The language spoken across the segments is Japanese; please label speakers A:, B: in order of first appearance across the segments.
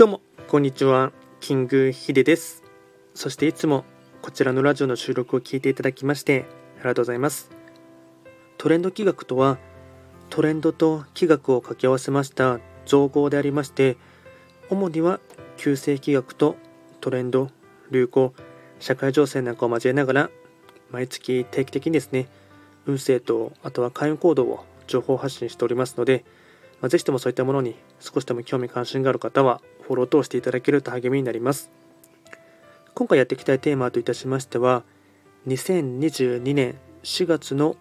A: どうも、こんにちは。キングヒデです。そしていつもこちらのラジオの収録を聞いていただきましてありがとうございます。トレンド企画とは、トレンドと企画を掛け合わせました造語でありまして、主には旧世企画とトレンド、流行、社会情勢なんかを交えながら、毎月定期的にですね、運勢とあとは開運行動を情報発信しておりますので、まあ、ぜひともそういったものに少しでも興味関心がある方はフォロー等していただけると励みになります。今回やっていきたいテーマといたしましては、2022年4月の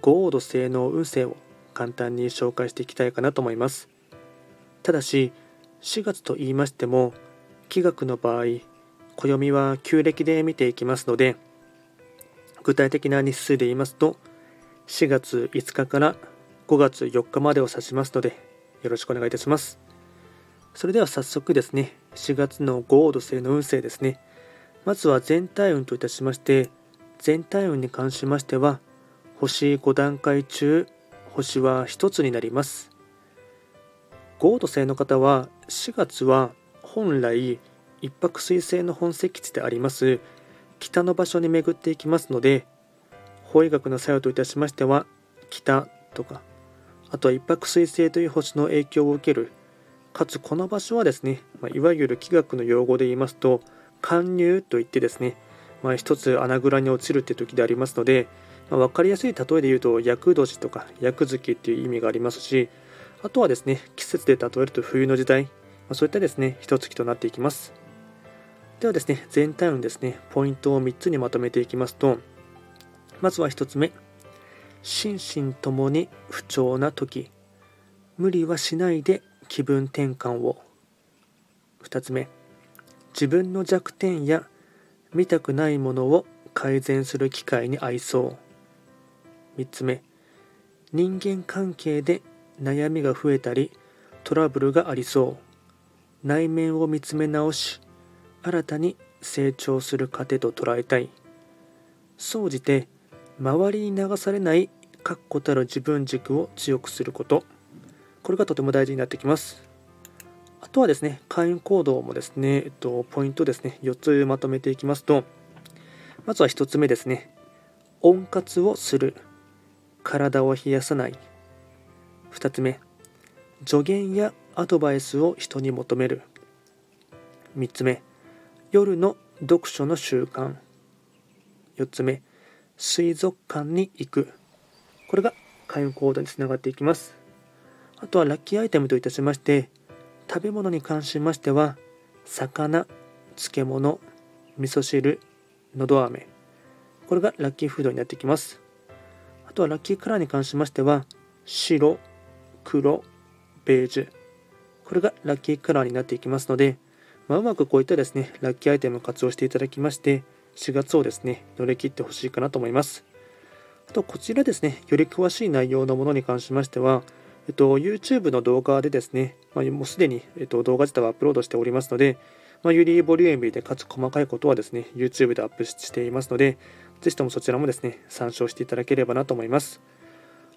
A: 豪土性能運勢を簡単に紹介していきたいかなと思います。ただし、4月と言いましても、気学の場合、暦は旧暦で見ていきますので、具体的な日数で言いますと、4月5日から5月4日までを指しますので、よろしくお願いいたします。それでは早速ですね、4月の豪土星の運勢ですね。まずは全体運といたしまして、全体運に関しましては、星5段階中、星は1つになります。豪土星の方は、4月は本来、一泊水星の本石地であります北の場所に巡っていきますので法医学の作用といたしましては北とかあとは一泊水星という星の影響を受けるかつこの場所はですね、まいわゆる気学の用語で言いますと貫入といってですね、まあ、一つ穴蔵に落ちるって時でありますので、まあ、分かりやすい例えで言うと厄年とか厄月っていう意味がありますしあとはですね季節で例えると冬の時代、まあ、そういったですね一月となっていきます。ではですね全体のですねポイントを3つにまとめていきますとまずは1つ目。心身ともに不調な時。無理はしないで気分転換を。2つ目。自分の弱点や見たくないものを改善する機会に合いそう。3つ目。人間関係で悩みが増えたりトラブルがありそう。内面を見つめ直し新たに成長する糧と捉えたい。総じて周りに流されない確固たる自分軸を強くすること。これがとても大事になってきます。あとはですね会員行動もですね、えっと、ポイントですね4つまとめていきますとまずは1つ目ですね温活をする。体を冷やさない。2つ目助言やアドバイスを人に求める。3つ目夜の読書の習慣。4つ目水族館に行く。これが開運行動につながっていきます。あとはラッキーアイテムといたしまして食べ物に関しましては魚漬物味噌汁のど飴。これがラッキーフードになってきます。あとはラッキーカラーに関しましては白黒ベージュ。これがラッキーカラーになっていきますのでまあ、うまくこういったですね、ラッキーアイテムを活用していただきまして、4月をですね、乗り切ってほしいかなと思います。あと、こちらですね、より詳しい内容のものに関しましては、えっと、YouTube の動画でですね、まあ、もうすでに、えっと、動画自体はアップロードしておりますので、まあ、よりボリューミーでかつ細かいことはですね、YouTube でアップしていますので、ぜひともそちらもですね、参照していただければなと思います。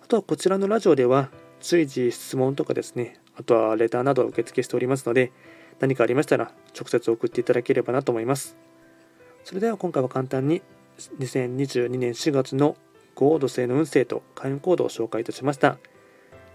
A: あとはこちらのラジオでは、随時質問とかですね、あとはレターなどを受付しておりますので、何かありましたら直接送っていただければなと思います。それでは今回は簡単に2022年4月の豪土星の運勢と開運行動を紹介いたしました。